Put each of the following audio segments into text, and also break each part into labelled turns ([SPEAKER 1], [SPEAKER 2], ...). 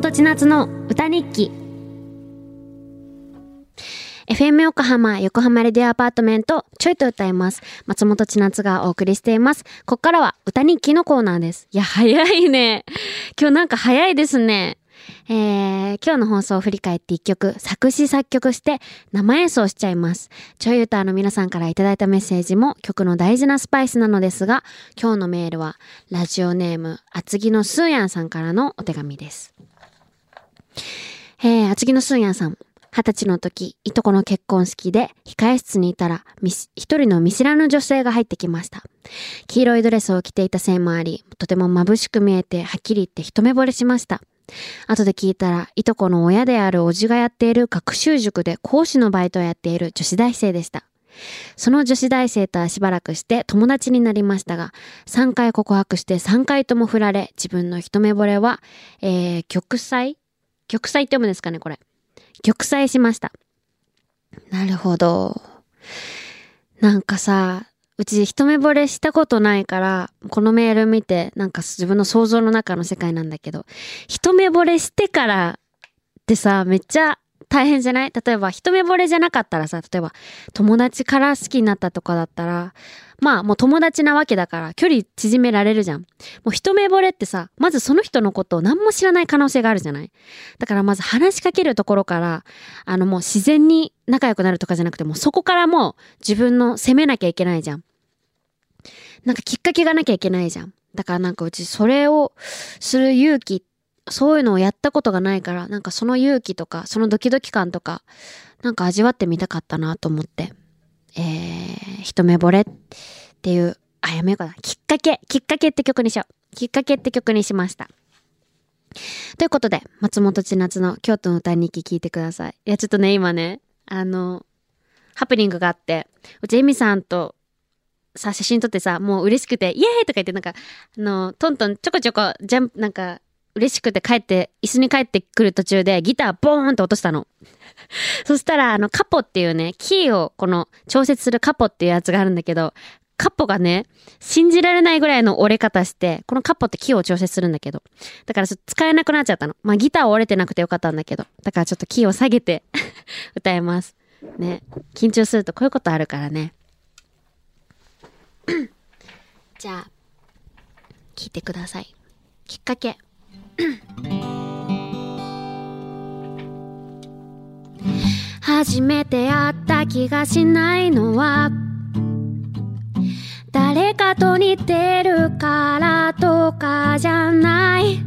[SPEAKER 1] 本千夏の歌日記 FM 横浜、横浜レディオアパートメント、ちょいと歌います。松本千夏がお送りしています。こっからは歌日記のコーナーです。いや、早いね。今日なんか早いですね。えー、今日の放送を振り返って一曲作詞作曲して生演奏しちゃいます。ちょい歌の皆さんからいいたメッセージも曲の大事なスパイスなのですが、今日のメールはラジオネーム厚木のスーヤンさんからのお手紙です。えー、厚木のスーヤンさん。二十歳の時、いとこの結婚式で控え室にいたら、一人の見知らぬ女性が入ってきました。黄色いドレスを着ていたせいもあり、とても眩しく見えて、はっきり言って一目惚れしました。後で聞いたら、いとこの親であるおじがやっている学習塾で講師のバイトをやっている女子大生でした。その女子大生とはしばらくして友達になりましたが、3回告白して3回とも振られ、自分の一目惚れは、えー、玉砕玉砕って読むんですかね、これ。玉砕しました。なるほど。なんかさ、うち一目惚れしたことないから、このメール見て、なんか自分の想像の中の世界なんだけど、一目惚れしてからってさ、めっちゃ大変じゃない？例えば一目惚れじゃなかったらさ、例えば友達から好きになったとかだったら、まあもう友達なわけだから距離縮められるじゃん。もう一目惚れってさ、まずその人のことを何も知らない可能性があるじゃない？だからまず話しかけるところから、あのもう自然に仲良くなるとかじゃなくて、もうそこからもう自分の責めなきゃいけないじゃん。なんかきっかけがなきゃいけないじゃん。だからなんかうちそれをする勇気っ、そういうのをやったことがないから、なんかその勇気とか、そのドキドキ感とか、なんか味わってみたかったなと思って。えー、一目惚れっていう、あ、やめようかな。きっかけ、きっかけって曲にしよう。きっかけって曲にしました。ということで、松本千夏の京都の歌日記聞いてください。いや、ちょっとね、今ね、あの、ハプニングがあって、うちエミさんとさ、写真撮ってさ、もう嬉しくて、イエーイとか言って、なんか、あの、トントンちょこちょこ、ジャンプ、なんか、嬉しくて帰って、椅子に帰ってくる途中でギターボーンって落としたの。そしたら、あの、カポっていうね、キーをこの調節するカポっていうやつがあるんだけど、カポがね、信じられないぐらいの折れ方して、このカポってキーを調節するんだけど、だからちょっと使えなくなっちゃったの。まあギター折れてなくてよかったんだけど、だからちょっとキーを下げて 歌えます。ね。緊張するとこういうことあるからね。じゃあ、聞いてください。きっかけ。初めて会った気がしないのは誰かと似てるからとかじゃない。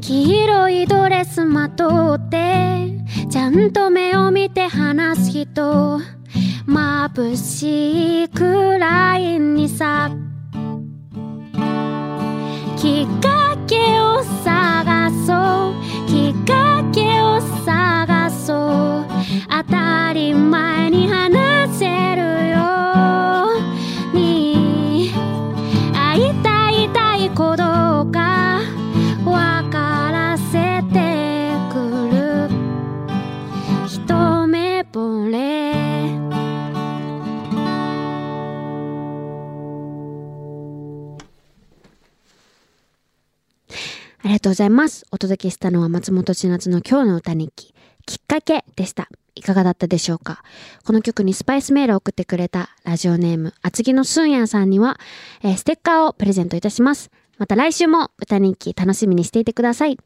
[SPEAKER 1] 黄色いドレスまとってちゃんと目を見て話す人眩しいくらいにさ。当たり前に話せるよ。うに会いたいたい子どうか分からせてくる。一目惚れ。ありがとうございます。お届けしたのは松本千夏の今日の歌日記、きっかけでした。いかがだったでしょうか？この曲にスパイスメールを送ってくれたラジオネーム、厚木のすんやんさんには、えーステッカーをプレゼントいたします。また来週も歌人気楽しみにしていてください。